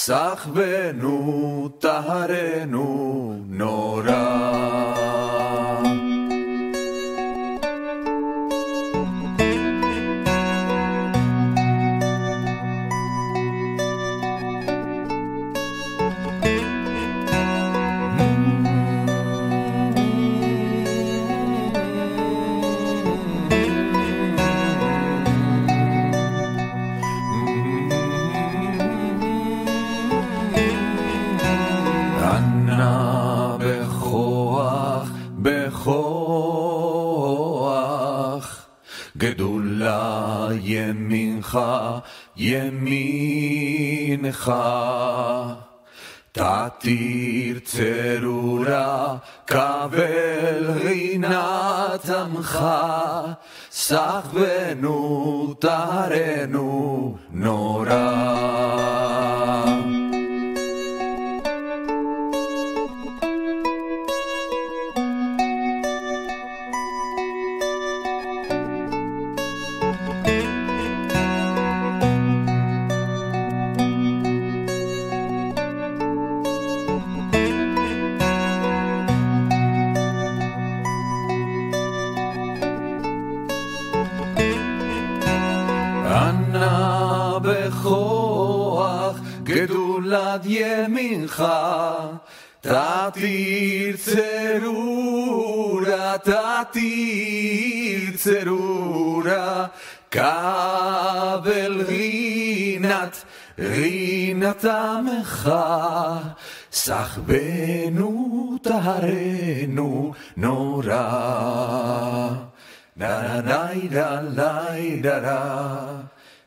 סחבנו, טהרנו, נורא. ימינך. תתיר צרורה, קבל רינת עמך, סחבנו, טהרנו, נורא. בכוח, גדולת ימינך. תתיר צרורה, תתיר צרורה, כבל רינת, רינת עמך, סחבנו טהרנו נורא. דה דה דה דה דה דה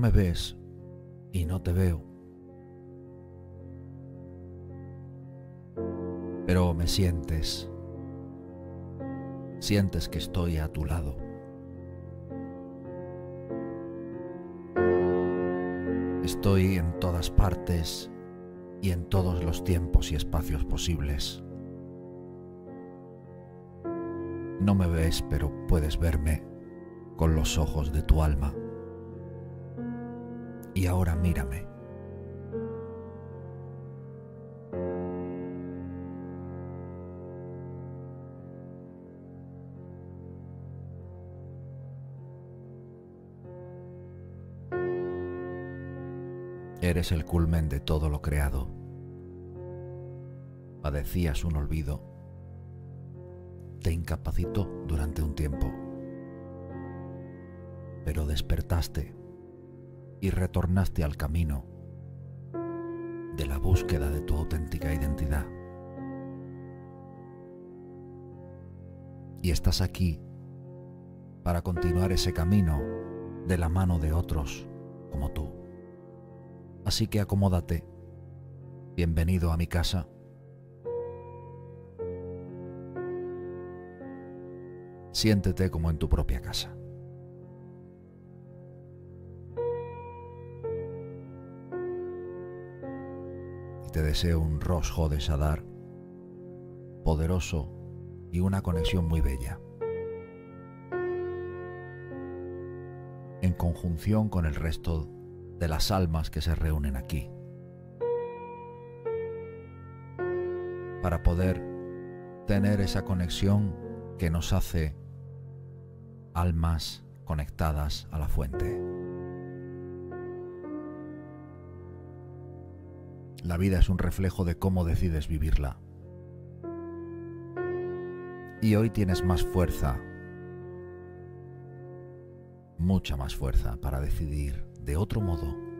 me ves y no te veo. Pero me sientes. Sientes que estoy a tu lado. Estoy en todas partes y en todos los tiempos y espacios posibles. No me ves, pero puedes verme con los ojos de tu alma. Y ahora mírame. Eres el culmen de todo lo creado. Padecías un olvido. Te incapacitó durante un tiempo. Pero despertaste y retornaste al camino de la búsqueda de tu auténtica identidad. Y estás aquí para continuar ese camino de la mano de otros como tú. Así que acomódate. Bienvenido a mi casa. Siéntete como en tu propia casa. Te deseo un rosjo de Sadar poderoso y una conexión muy bella. En conjunción con el resto de las almas que se reúnen aquí. Para poder tener esa conexión que nos hace almas conectadas a la fuente. La vida es un reflejo de cómo decides vivirla. Y hoy tienes más fuerza, mucha más fuerza para decidir de otro modo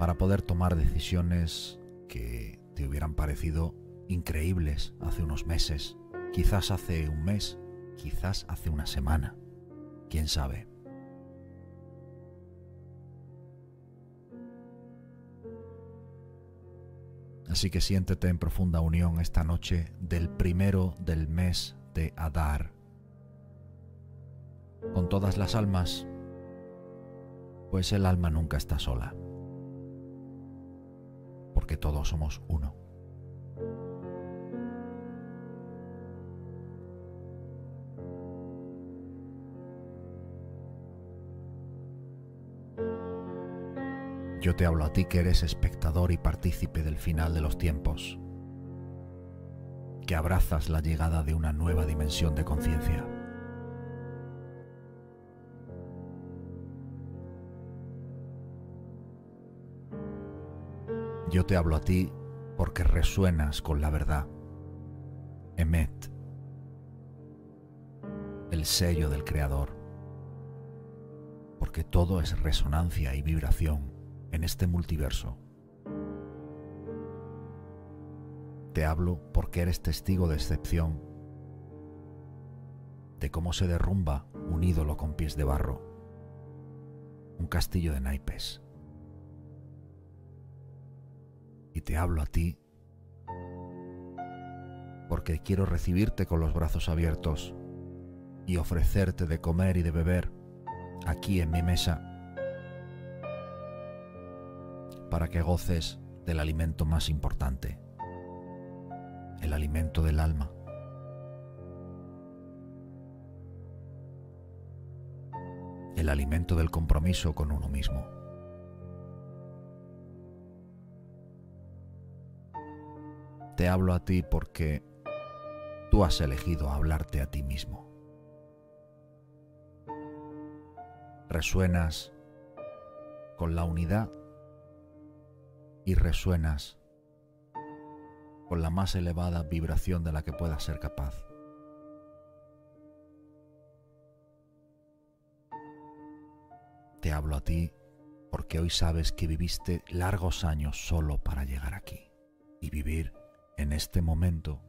para poder tomar decisiones que te hubieran parecido increíbles hace unos meses, quizás hace un mes, quizás hace una semana, quién sabe. Así que siéntete en profunda unión esta noche del primero del mes de Adar con todas las almas, pues el alma nunca está sola, porque todos somos uno. Yo te hablo a ti que eres espectador y partícipe del final de los tiempos, que abrazas la llegada de una nueva dimensión de conciencia. Yo te hablo a ti porque resuenas con la verdad. Emet, el sello del Creador. Porque todo es resonancia y vibración en este multiverso. Te hablo porque eres testigo de excepción, de cómo se derrumba un ídolo con pies de barro, un castillo de naipes y te hablo a ti porque quiero recibirte con los brazos abiertos y ofrecerte de comer y de beber aquí en mi mesa para que goces del alimento más importante, el alimento del alma. el alimento del compromiso con uno mismo. te hablo a ti porque tú has elegido hablarte a ti mismo. Resuenas con la unidad y resuenas con la más elevada vibración de la que puedas ser capaz. Te hablo a ti porque hoy sabes que viviste largos años solo para llegar aquí y vivir en este momento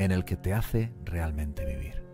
en el que te hace realmente vivir.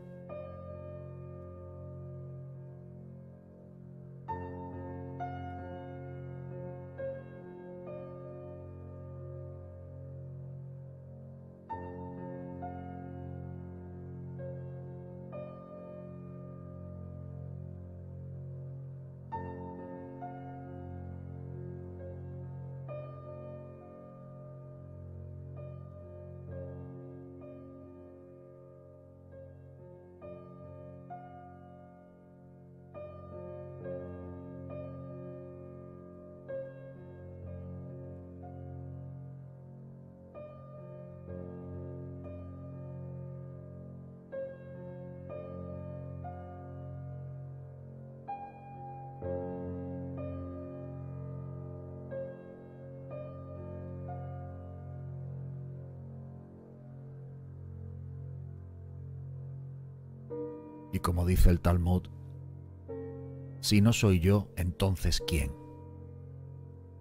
Como dice el Talmud, si no soy yo, entonces ¿quién?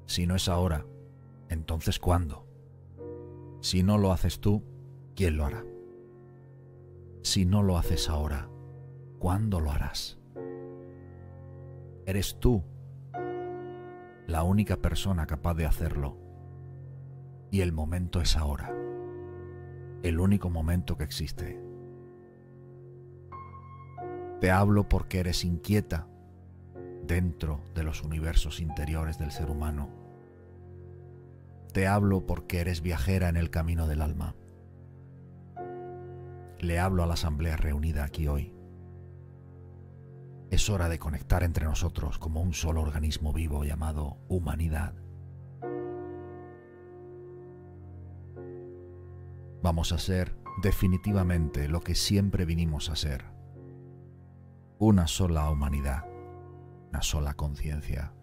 Si no es ahora, entonces ¿cuándo? Si no lo haces tú, ¿quién lo hará? Si no lo haces ahora, ¿cuándo lo harás? Eres tú la única persona capaz de hacerlo. Y el momento es ahora. El único momento que existe. Te hablo porque eres inquieta dentro de los universos interiores del ser humano. Te hablo porque eres viajera en el camino del alma. Le hablo a la asamblea reunida aquí hoy. Es hora de conectar entre nosotros como un solo organismo vivo llamado humanidad. Vamos a ser definitivamente lo que siempre vinimos a ser. Una sola humanidad, una sola conciencia.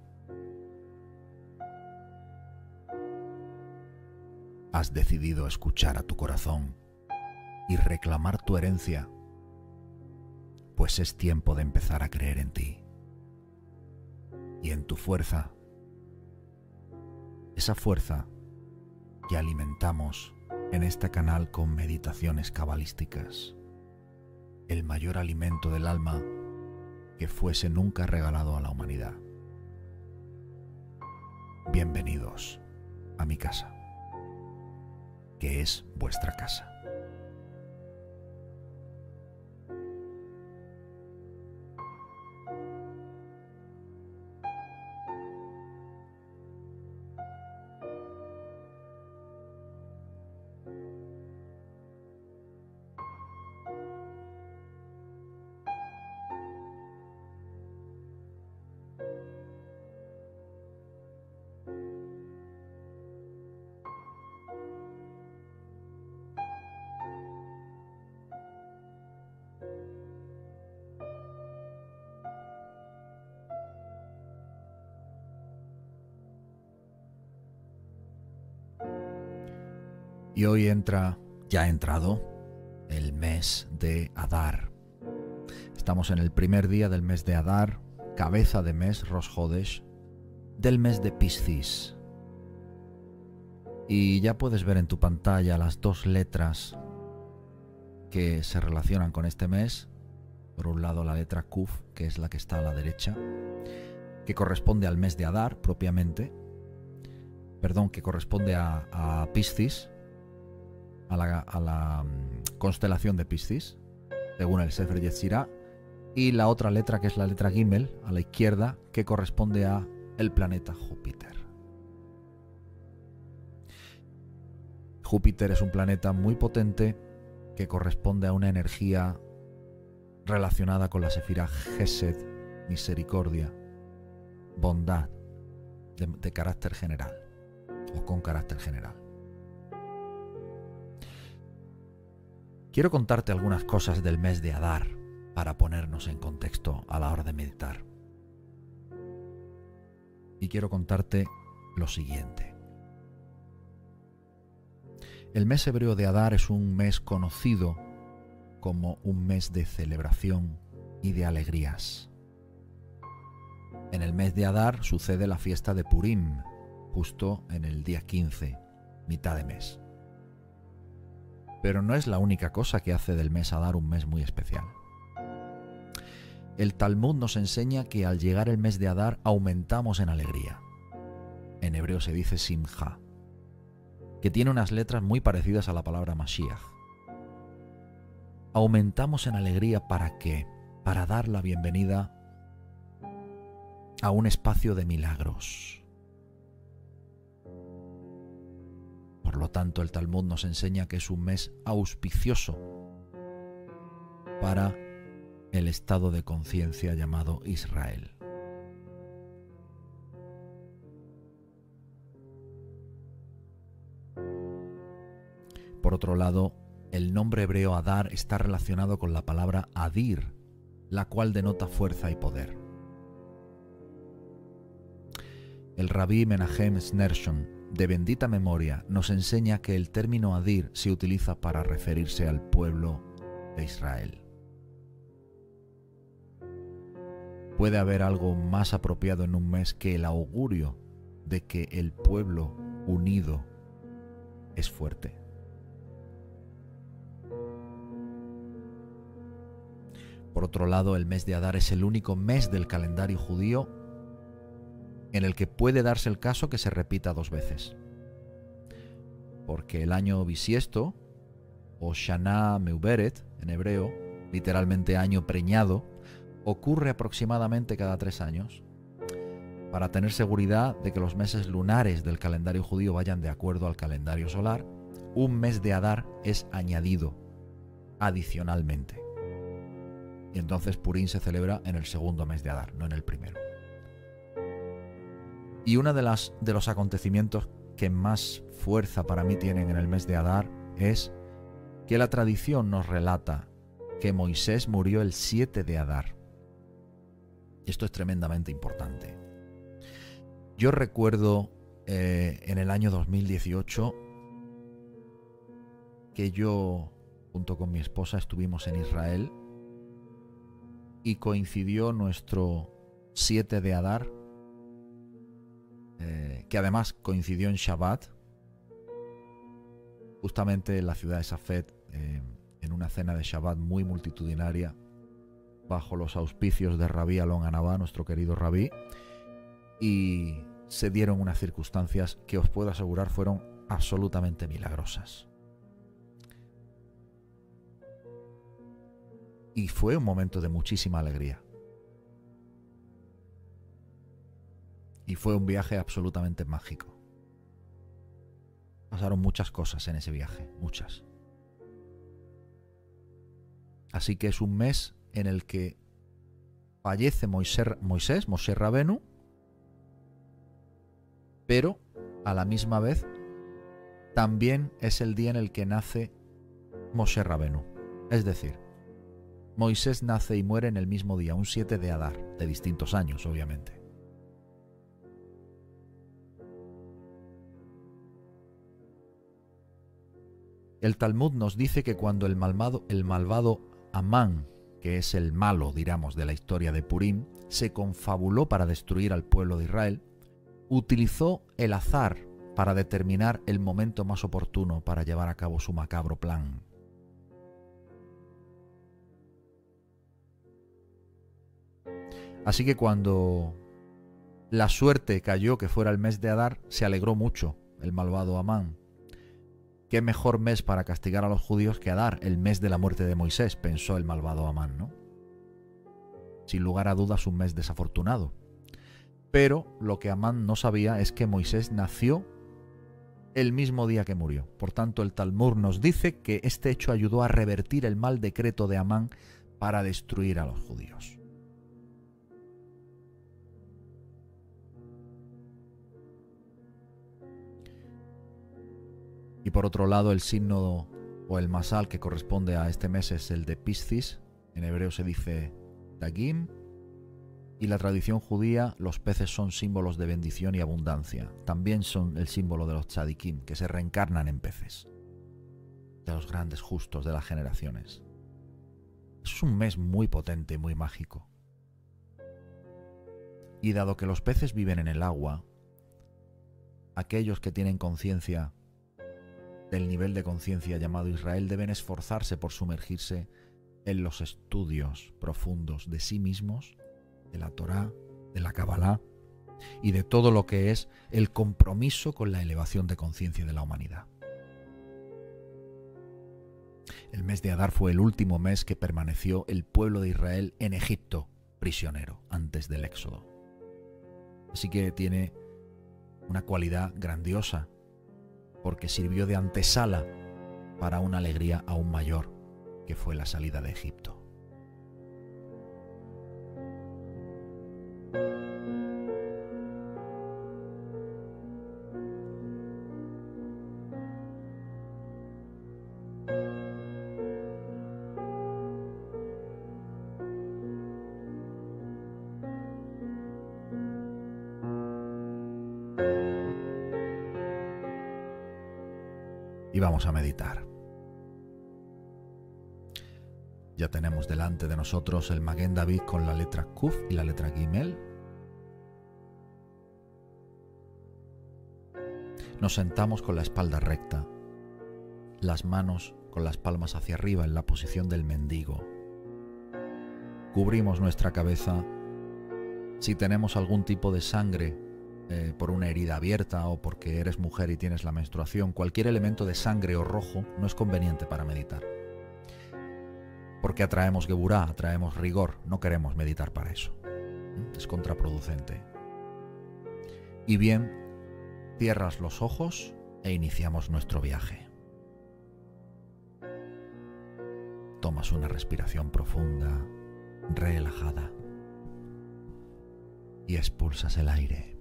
Has decidido escuchar a tu corazón y reclamar tu herencia pues es tiempo de empezar a creer en ti y en tu fuerza, esa fuerza que alimentamos en este canal con meditaciones cabalísticas, el mayor alimento del alma que fuese nunca regalado a la humanidad. Bienvenidos a mi casa, que es vuestra casa. Y hoy entra, ya ha entrado, el mes de Adar. Estamos en el primer día del mes de Adar, cabeza de mes, Rosh Hodesh, del mes de Piscis. Y ya puedes ver en tu pantalla las dos letras que se relacionan con este mes. Por un lado la letra Kuf, que es la que está a la derecha, que corresponde al mes de Adar propiamente. Perdón, que corresponde a, a Piscis, a la, mm, constelación de Piscis, según el Sefer Yetzirah, y la otra letra que es la letra Gimel a la izquierda que corresponde a el planeta Júpiter. Júpiter es un planeta muy potente que corresponde a una energía relacionada con la sefira Gesed, misericordia, bondad, de carácter general o con carácter general. Quiero contarte algunas cosas del mes de Adar para ponernos en contexto a la hora de meditar. Y quiero contarte lo siguiente. El mes hebreo de Adar es un mes conocido como un mes de celebración y de alegrías. En el mes de Adar sucede la fiesta de Purim, justo en el día 15, mitad de mes. Pero no es la única cosa que hace del mes Adar un mes muy especial. El Talmud nos enseña que al llegar el mes de Adar aumentamos en alegría. En hebreo se dice Simha, que tiene unas letras muy parecidas a la palabra Mashiach. Aumentamos en alegría para qué? Para dar la bienvenida a un espacio de milagros, Por lo tanto, el Talmud nos enseña que es un mes auspicioso para el estado de conciencia llamado Israel. Por otro lado, el nombre hebreo Adar está relacionado con la palabra Adir, la cual denota fuerza y poder. El rabí Menachem Snershon de bendita memoria nos enseña que el término Adir se utiliza para referirse al pueblo de Israel. puede haber algo más apropiado en un mes que el augurio de que el pueblo unido es fuerte. Por otro lado, el mes de Adar es el único mes del calendario judío en el que puede darse el caso que se repita dos veces. Porque el año bisiesto, o Shana Meuberet en hebreo, literalmente año preñado, ocurre aproximadamente cada tres años. Para tener seguridad de que los meses lunares del calendario judío vayan de acuerdo al calendario solar, un mes de Adar es añadido adicionalmente. Y entonces Purín se celebra en el segundo mes de Adar, no en el primero. Y uno de, las, de los acontecimientos que más fuerza para mí tienen en el mes de Adar es que la tradición nos relata que Moisés murió el 7 de Adar. Esto es tremendamente importante. Yo recuerdo eh, en el año 2018 que yo, junto con mi esposa, estuvimos en Israel y coincidió nuestro 7 de Adar, eh, que además coincidió en Shabbat, justamente en la ciudad de Safed, eh, en una cena de Shabbat muy multitudinaria, bajo los auspicios de Rabí Alon Anabá, nuestro querido Rabí, y se dieron unas circunstancias que os puedo asegurar fueron absolutamente milagrosas. Y fue un momento de muchísima alegría. Y fue un viaje absolutamente mágico. Pasaron muchas cosas en ese viaje, muchas. Así que es un mes en el que fallece Moisés, Moisés Moshe Rabenu, pero a la misma vez también es el día en el que nace Moshe Rabenu. Es decir, Moisés nace y muere en el mismo día, un 7 de Adar, de distintos años, obviamente. El Talmud nos dice que cuando el malvado, Amán, que es el malo, digamos, de la historia de Purim, se confabuló para destruir al pueblo de Israel, utilizó el azar para determinar el momento más oportuno para llevar a cabo su macabro plan. Así que cuando la suerte cayó que fuera el mes de Adar, se alegró mucho el malvado Amán, ¿Qué mejor mes para castigar a los judíos que Adar, el mes de la muerte de Moisés? pensó el malvado Amán, ¿no? Sin lugar a dudas un mes desafortunado. Pero lo que Amán no sabía es que Moisés nació el mismo día que murió. Por tanto, el Talmud nos dice que este hecho ayudó a revertir el mal decreto de Amán para destruir a los judíos. Y por otro lado, el signo o el masal que corresponde a este mes es el de Piscis. En hebreo se dice Dagim. Y la tradición judía, los peces son símbolos de bendición y abundancia. También son el símbolo de los tzadikim, que se reencarnan en peces. De los grandes justos de las generaciones. Es un mes muy potente, muy mágico. Y dado que los peces viven en el agua, aquellos que tienen conciencia del nivel de conciencia llamado Israel deben esforzarse por sumergirse en los estudios profundos de sí mismos, de la Torá, de la Kabbalah y de todo lo que es el compromiso con la elevación de conciencia de la humanidad. El mes de Adar fue el último mes que permaneció el pueblo de Israel en Egipto prisionero antes del éxodo. Así que tiene una cualidad grandiosa porque sirvió de antesala para una alegría aún mayor, que fue la salida de Egipto. Y vamos a meditar. Ya tenemos delante de nosotros el Maguen David con la letra Kuf y la letra Gimel. Nos sentamos con la espalda recta, las manos con las palmas hacia arriba en la posición del mendigo. Cubrimos nuestra cabeza. Si tenemos algún tipo de sangre eh, por una herida abierta o porque eres mujer y tienes la menstruación, cualquier elemento de sangre o rojo no es conveniente para meditar porque atraemos Geburá, atraemos rigor, no queremos meditar para eso. Es contraproducente. Y bien, cierras los ojos e iniciamos nuestro viaje. Tomas una respiración profunda, relajada, y expulsas el aire.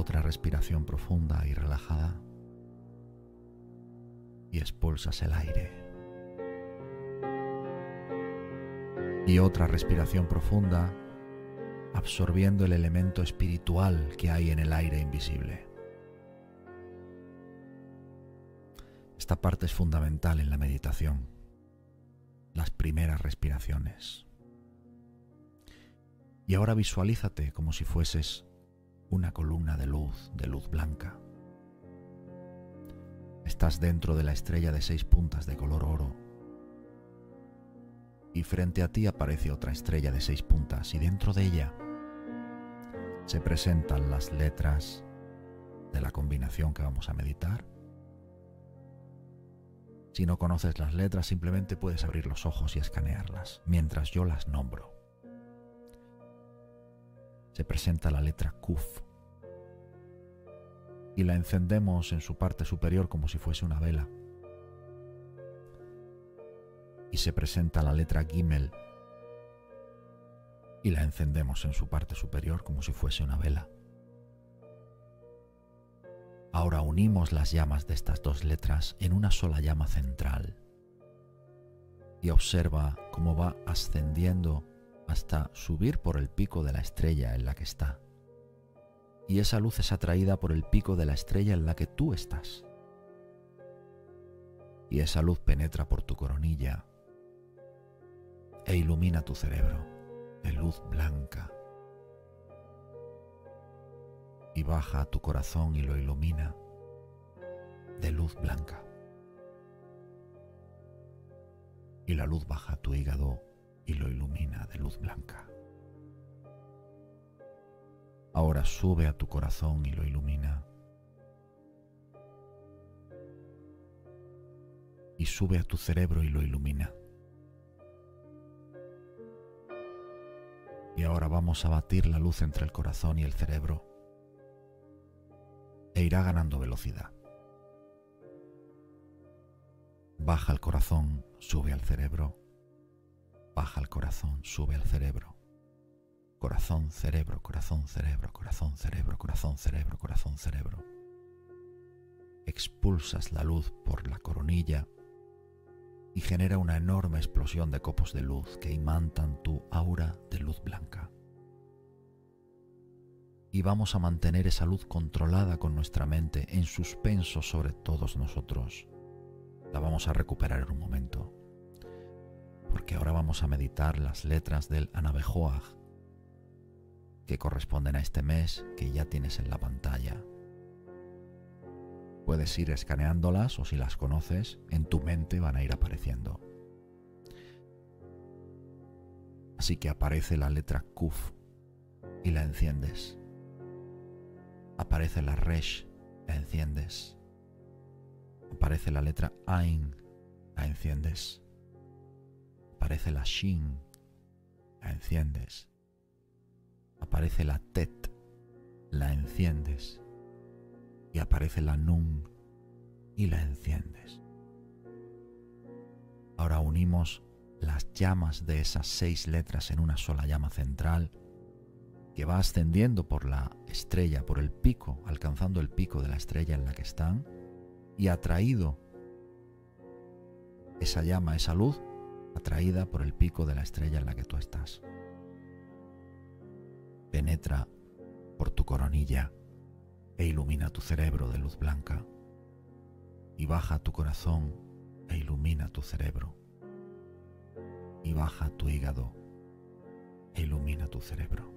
Otra respiración profunda y relajada y expulsas el aire. Y otra respiración profunda, absorbiendo el elemento espiritual que hay en el aire invisible. Esta parte es fundamental en la meditación, las primeras respiraciones. Y ahora visualízate como si fueses una columna de luz, de luz blanca. Estás dentro de la estrella de seis puntas de color oro. Y frente a ti aparece otra estrella de seis puntas y dentro de ella se presentan las letras de la combinación que vamos a meditar. Si no conoces las letras, simplemente puedes abrir los ojos y escanearlas mientras yo las nombro. Se presenta la letra Kuf y la encendemos en su parte superior como si fuese una vela. Y se presenta la letra Gimel y la encendemos en su parte superior como si fuese una vela. Ahora unimos las llamas de estas dos letras en una sola llama central y observa cómo va ascendiendo hasta subir por el pico de la estrella en la que está y esa luz es atraída por el pico de la estrella en la que tú estás. Y esa luz penetra por tu coronilla e ilumina tu cerebro de luz blanca. Y baja a tu corazón y lo ilumina de luz blanca. Y la luz baja a tu hígado y lo ilumina de luz blanca ahora sube a tu corazón y lo ilumina. Y sube a tu cerebro y lo ilumina. Y ahora vamos a batir la luz entre el corazón y el cerebro e irá ganando velocidad. Baja el corazón, sube al cerebro. Baja el corazón, sube al cerebro corazón, cerebro, corazón, cerebro, corazón, cerebro, corazón, cerebro, corazón, cerebro. Expulsas la luz por la coronilla y genera una enorme explosión de copos de luz que imantan tu aura de luz blanca. Y vamos a mantener esa luz controlada con nuestra mente en suspenso sobre todos nosotros. La vamos a recuperar en un momento. Porque ahora vamos a meditar las letras del Anabejoag, que corresponden a este mes que ya tienes en la pantalla. Puedes ir escaneándolas o si las conoces, en tu mente van a ir apareciendo. Así que aparece la letra Kuf y la enciendes. Aparece la Resh, la enciendes. Aparece la letra Ain, la enciendes. Aparece la Shin, la enciendes aparece la Tet, la enciendes. Y aparece la Nun y la enciendes. Ahora unimos las llamas de esas seis letras en una sola llama central que va ascendiendo por la estrella, por el pico, alcanzando el pico de la estrella en la que están y atraído esa llama, esa luz, atraída por el pico de la estrella en la que tú estás penetra por tu coronilla e ilumina tu cerebro de luz blanca y baja tu corazón e ilumina tu cerebro. Y baja tu hígado e ilumina tu cerebro.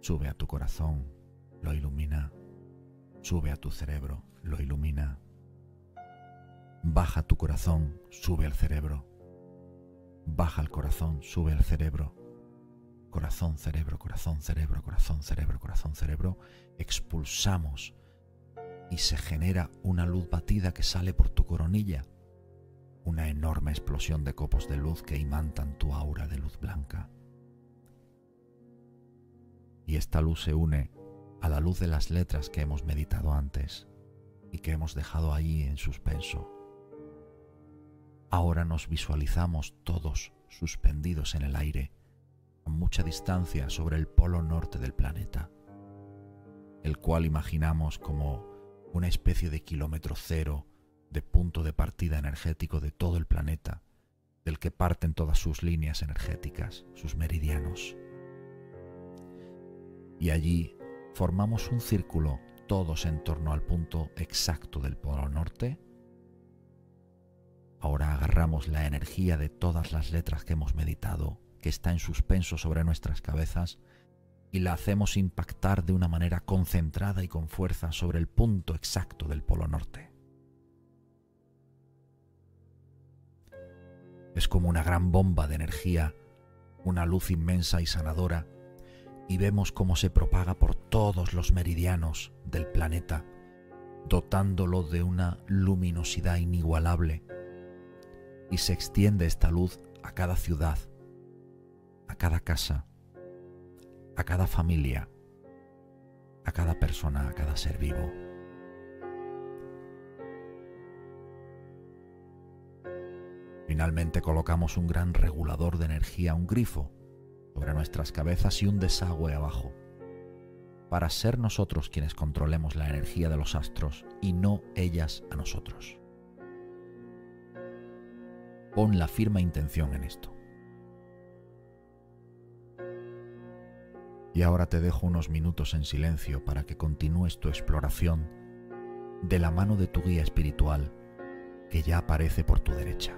Sube a tu corazón, lo ilumina. Sube a tu cerebro, lo ilumina. Baja tu corazón, sube al cerebro. Baja el corazón, sube al cerebro. Corazón, cerebro, corazón, cerebro, corazón, cerebro, corazón, cerebro. Expulsamos y se genera una luz batida que sale por tu coronilla. Una enorme explosión de copos de luz que imantan tu aura de luz blanca. Y esta luz se une a la luz de las letras que hemos meditado antes y que hemos dejado ahí en suspenso. Ahora nos visualizamos todos suspendidos en el aire, a mucha distancia sobre el polo norte del planeta, el cual imaginamos como una especie de kilómetro cero de punto de partida energético de todo el planeta, del que parten todas sus líneas energéticas, sus meridianos. Y allí formamos un círculo todos en torno al punto exacto del polo norte Ahora agarramos la energía de todas las letras que hemos meditado, que está en suspenso sobre nuestras cabezas, y la hacemos impactar de una manera concentrada y con fuerza sobre el punto exacto del Polo Norte. Es como una gran bomba de energía, una luz inmensa y sanadora, y vemos cómo se propaga por todos los meridianos del planeta, dotándolo de una luminosidad inigualable y se extiende esta luz a cada ciudad, a cada casa, a cada familia, a cada persona, a cada ser vivo. Finalmente colocamos un gran regulador de energía, un grifo, sobre nuestras cabezas y un desagüe abajo, para ser nosotros quienes controlemos la energía de los astros y no ellas a nosotros. Pon la firma intención en esto. Y ahora te dejo unos minutos en silencio para que continúes tu exploración de la mano de tu guía espiritual que ya aparece por tu derecha.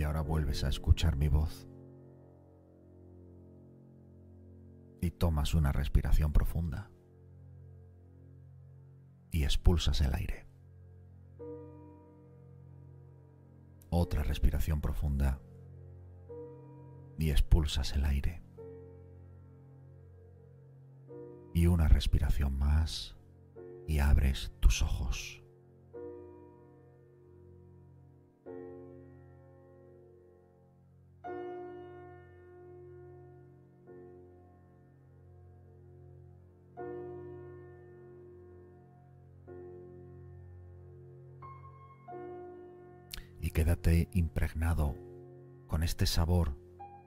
Y ahora vuelves a escuchar mi voz. Y tomas una respiración profunda. Y expulsas el aire. Otra respiración profunda. Y expulsas el aire. Y una respiración más y abres tus ojos. Impregnado con este sabor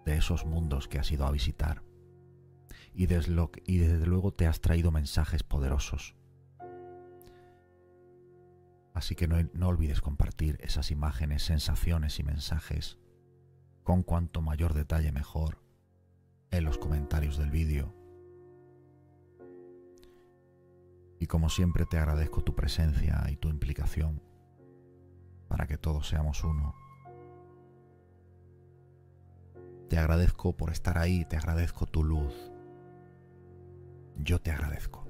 de esos mundos que has ido a visitar. Y desde, luego te has traído mensajes poderosos. Así que no, no, olvides compartir esas imágenes, sensaciones y mensajes con cuanto mayor detalle mejor en los comentarios del vídeo. Y como siempre te agradezco tu presencia y tu implicación para que todos seamos uno. Te agradezco por estar ahí, te agradezco tu luz. Yo te agradezco.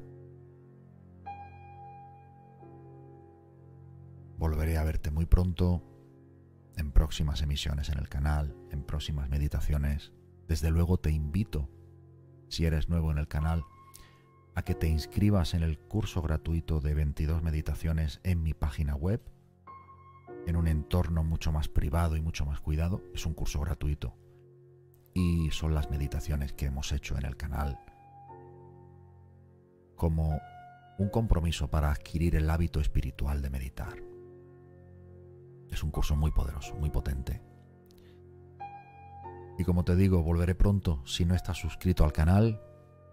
Volveré a verte muy pronto en próximas emisiones en el canal, en próximas meditaciones. Desde luego te invito, si eres nuevo en el canal, a que te inscribas en el curso gratuito de 22 meditaciones en mi página web, en un entorno mucho más privado y mucho más cuidado. Es un curso gratuito y son las meditaciones que hemos hecho en el canal como un compromiso para adquirir el hábito espiritual de meditar. Es un curso muy poderoso, muy potente. Y como te digo, volveré pronto. Si no estás suscrito al canal,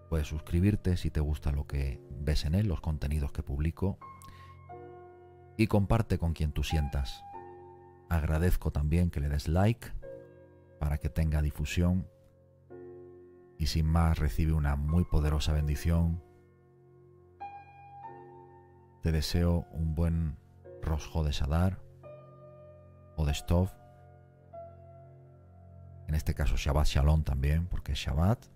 puedes suscribirte si te gusta lo que ves en él, los contenidos que publico. Y comparte con quien tú sientas. Agradezco también que le des like para que tenga difusión y sin más recibe una muy poderosa bendición. Te deseo un buen rosjo de Sadar o de Stov. En este caso Shabbat Shalom también, porque es Shabbat.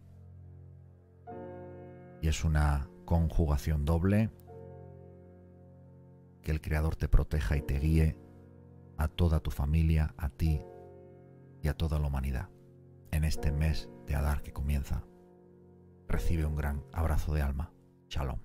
Y es una conjugación doble. Que el Creador te proteja y te guíe a toda tu familia, a ti y a toda la humanidad en este mes de Adar que comienza. Recibe un gran abrazo de alma. Shalom.